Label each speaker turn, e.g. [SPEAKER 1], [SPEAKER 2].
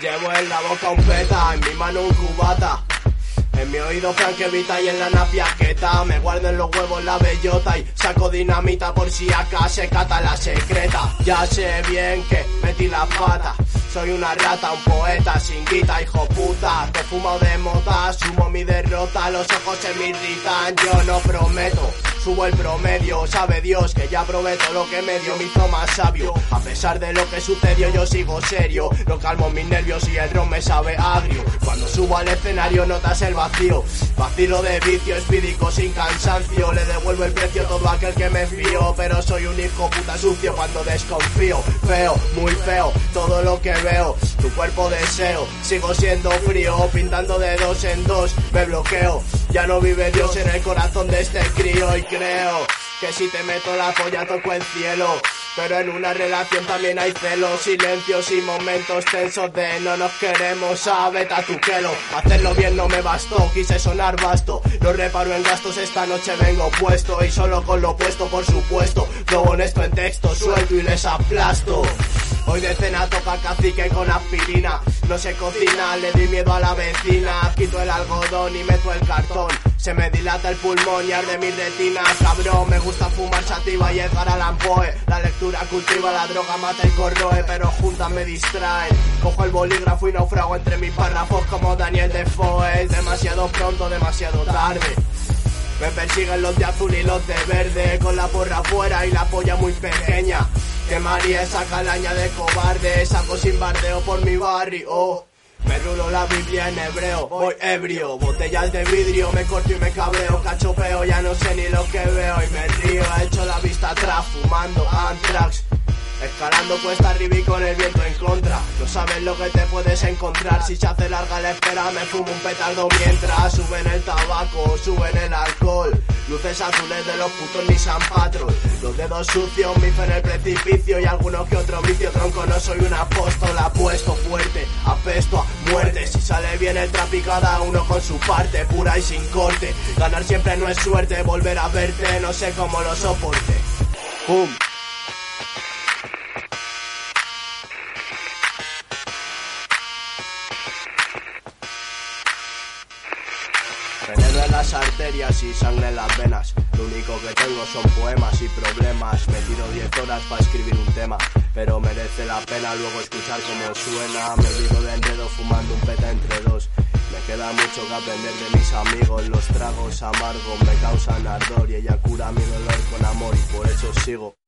[SPEAKER 1] Llevo en la boca un peta, en mi mano un cubata. En mi oído franquevita y en la napiaqueta Me guardo en los huevos la bellota y saco dinamita por si acá se cata la secreta. Ya sé bien que metí la pata soy una rata, un poeta sin guita, hijo puta. Te fumo de mota, sumo mi derrota Los ojos se me irritan, yo no prometo Subo el promedio, sabe Dios que ya probé todo lo que me dio, me hizo más sabio. A pesar de lo que sucedió, yo sigo serio. No calmo mis nervios y el ron me sabe agrio. Cuando subo al escenario, notas el vacío. Vacilo de vicio, espídico sin cansancio. Le devuelvo el precio a todo aquel que me fío. Pero soy un hijo puta sucio cuando desconfío. Feo, muy feo, todo lo que veo. Tu cuerpo deseo, sigo siendo frío. Pintando de dos en dos, me bloqueo. Ya no vive Dios en el corazón de este crío creo que si te meto la polla toco el cielo. Pero en una relación también hay celos, silencios y momentos tensos de no nos queremos, sabe tatuquelo. Hacerlo bien no me bastó, quise sonar vasto. No reparo en gastos, esta noche vengo puesto y solo con lo puesto, por supuesto. Lo honesto en texto, suelto y les aplasto. Hoy de cena toca cacique con aspirina. No se cocina, le di miedo a la vecina. Quito el algodón y meto el cartón. Se me dilata el pulmón y arde mi retina, cabrón. Me gusta fumar sativa y Edgar Allan Poe. La lectura cultiva, la droga mata y corroe, pero juntas me distraen. Cojo el bolígrafo y naufrago entre mis párrafos como Daniel Defoe. Demasiado pronto, demasiado tarde. Me persiguen los de azul y los de verde, con la porra afuera y la polla muy pequeña. Que María esa calaña de cobarde, saco sin bardeo por mi barrio. Me rulo la Biblia en hebreo, voy ebrio, botellas de vidrio, me corto y me cabreo, cachopeo, ya no sé ni lo que veo. Y me río, he hecho la vista atrás, fumando antrax. Escalando cuesta arriba y con el viento en contra. No sabes lo que te puedes encontrar. Si se hace larga la espera me fumo un petardo mientras Suben el tabaco, suben el alcohol. Luces azules de los putos Nissan Patrol. Los dedos sucios, mi fe en el precipicio. Y alguno que otro vicio tronco No soy un apóstol, apuesto fuerte Apesto a muerte. Si sale bien el trap cada uno con su parte Pura y sin corte. Ganar siempre no es suerte Volver a verte no sé cómo lo soporte. ¡Pum! Las arterias y sangre en las venas. Lo único que tengo son poemas y problemas. Me tiro 10 horas para escribir un tema, pero merece la pena luego escuchar cómo suena. Me olvido de enredo fumando un peta entre dos. Me queda mucho que aprender de mis amigos. Los tragos amargos me causan ardor y ella cura mi dolor con amor y por eso sigo.